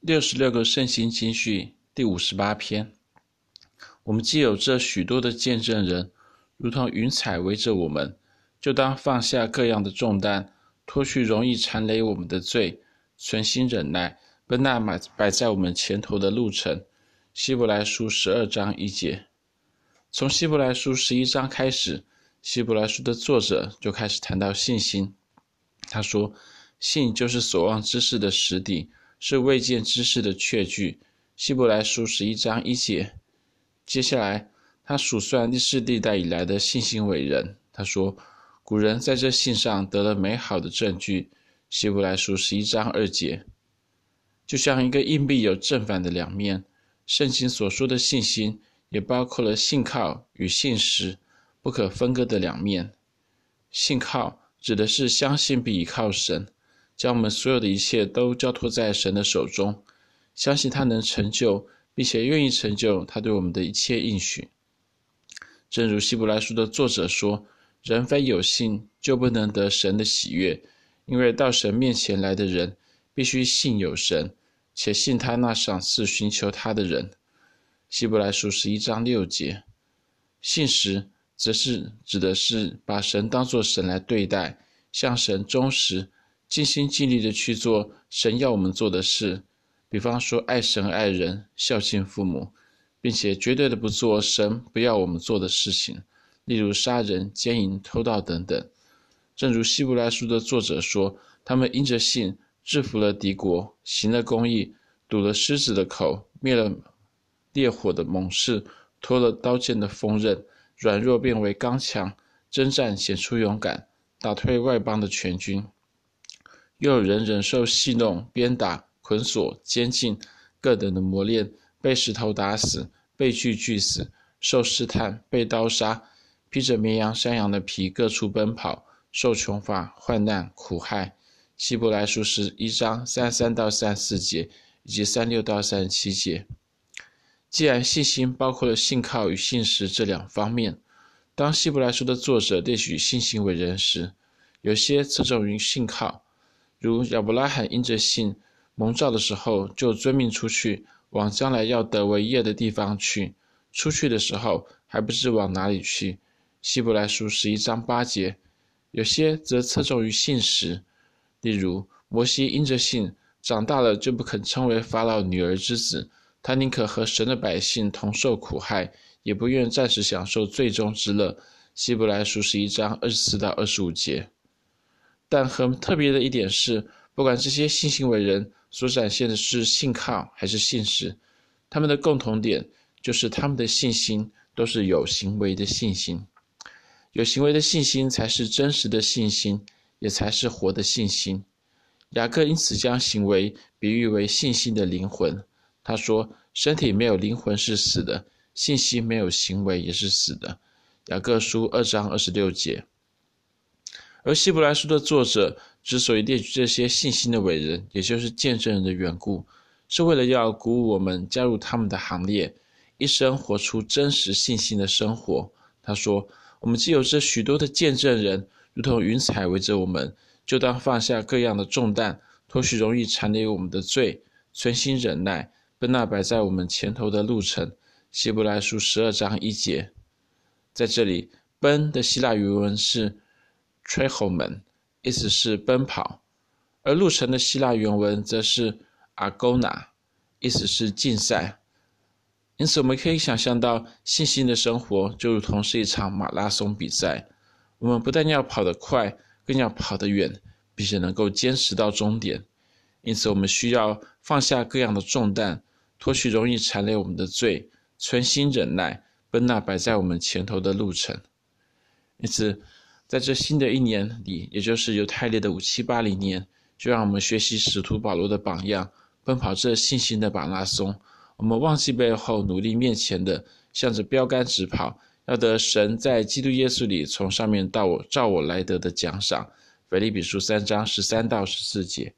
六十六个圣经金句第五十八篇，我们既有这许多的见证人，如同云彩围着我们，就当放下各样的重担，脱去容易缠累我们的罪，存心忍耐，奔那摆摆在我们前头的路程。希伯来书十二章一节，从希伯来书十一章开始，希伯来书的作者就开始谈到信心。他说：“信就是所望之事的实底。”是未见之事的确据，希伯来书十一章一节。接下来，他数算历世历代以来的信心伟人。他说，古人在这信上得了美好的证据。希伯来书十一章二节。就像一个硬币有正反的两面，圣经所说的信心也包括了信靠与信实不可分割的两面。信靠指的是相信并依靠神。将我们所有的一切都交托在神的手中，相信他能成就，并且愿意成就他对我们的一切应许。正如希伯来书的作者说：“人非有信，就不能得神的喜悦，因为到神面前来的人，必须信有神，且信他那赏赐寻求他的人。”希伯来书十一章六节。信实则是指的是把神当作神来对待，向神忠实。尽心尽力的去做神要我们做的事，比方说爱神爱人、孝敬父母，并且绝对的不做神不要我们做的事情，例如杀人、奸淫、偷盗等等。正如希伯来书的作者说，他们因着信制服了敌国，行了公义，堵了狮子的口，灭了烈火的猛士，脱了刀剑的锋刃，软弱变为刚强，征战显出勇敢，打退外邦的全军。又有人忍受戏弄、鞭打、捆锁、监禁，各等的磨练，被石头打死，被锯锯死，受试探，被刀杀，披着绵羊、山羊的皮，各处奔跑，受穷乏、患难、苦害。希伯来书十一章三三到三四节，以及三六到三十七节。既然信心包括了信靠与信实这两方面，当希伯来书的作者列举信心伟人时，有些侧重于信靠。如亚伯拉罕因着信蒙召的时候，就遵命出去，往将来要得为业的地方去。出去的时候还不知往哪里去。希伯来书十一章八节。有些则侧重于信实，例如摩西因着信长大了就不肯称为法老女儿之子，他宁可和神的百姓同受苦害，也不愿暂时享受最终之乐。希伯来书十一章二十四到二十五节。但很特别的一点是，不管这些信心伟人所展现的是信靠还是信实，他们的共同点就是他们的信心都是有行为的信心。有行为的信心才是真实的信心，也才是活的信心。雅各因此将行为比喻为信心的灵魂。他说：“身体没有灵魂是死的，信心没有行为也是死的。”雅各书二章二十六节。而希伯来书的作者之所以列举这些信心的伟人，也就是见证人的缘故，是为了要鼓舞我们加入他们的行列，一生活出真实信心的生活。他说：“我们既有这许多的见证人，如同云彩围着我们，就当放下各样的重担，脱去容易缠累我们的罪，存心忍耐，奔那摆在我们前头的路程。”希伯来书十二章一节，在这里，“奔”的希腊语文是。Trechomon，意思是奔跑，而路程的希腊原文则是 Agona，意思是竞赛。因此，我们可以想象到，信心的生活就如同是一场马拉松比赛。我们不但要跑得快，更要跑得远，并且能够坚持到终点。因此，我们需要放下各样的重担，脱去容易缠累我们的罪，存心忍耐，奔那摆在我们前头的路程。因此，在这新的一年里，也就是犹太历的五七八零年，就让我们学习使徒保罗的榜样，奔跑这信心的马拉松。我们忘记背后，努力面前的，向着标杆直跑，要得神在基督耶稣里从上面到我照我来得的奖赏。腓立比书三章十三到十四节。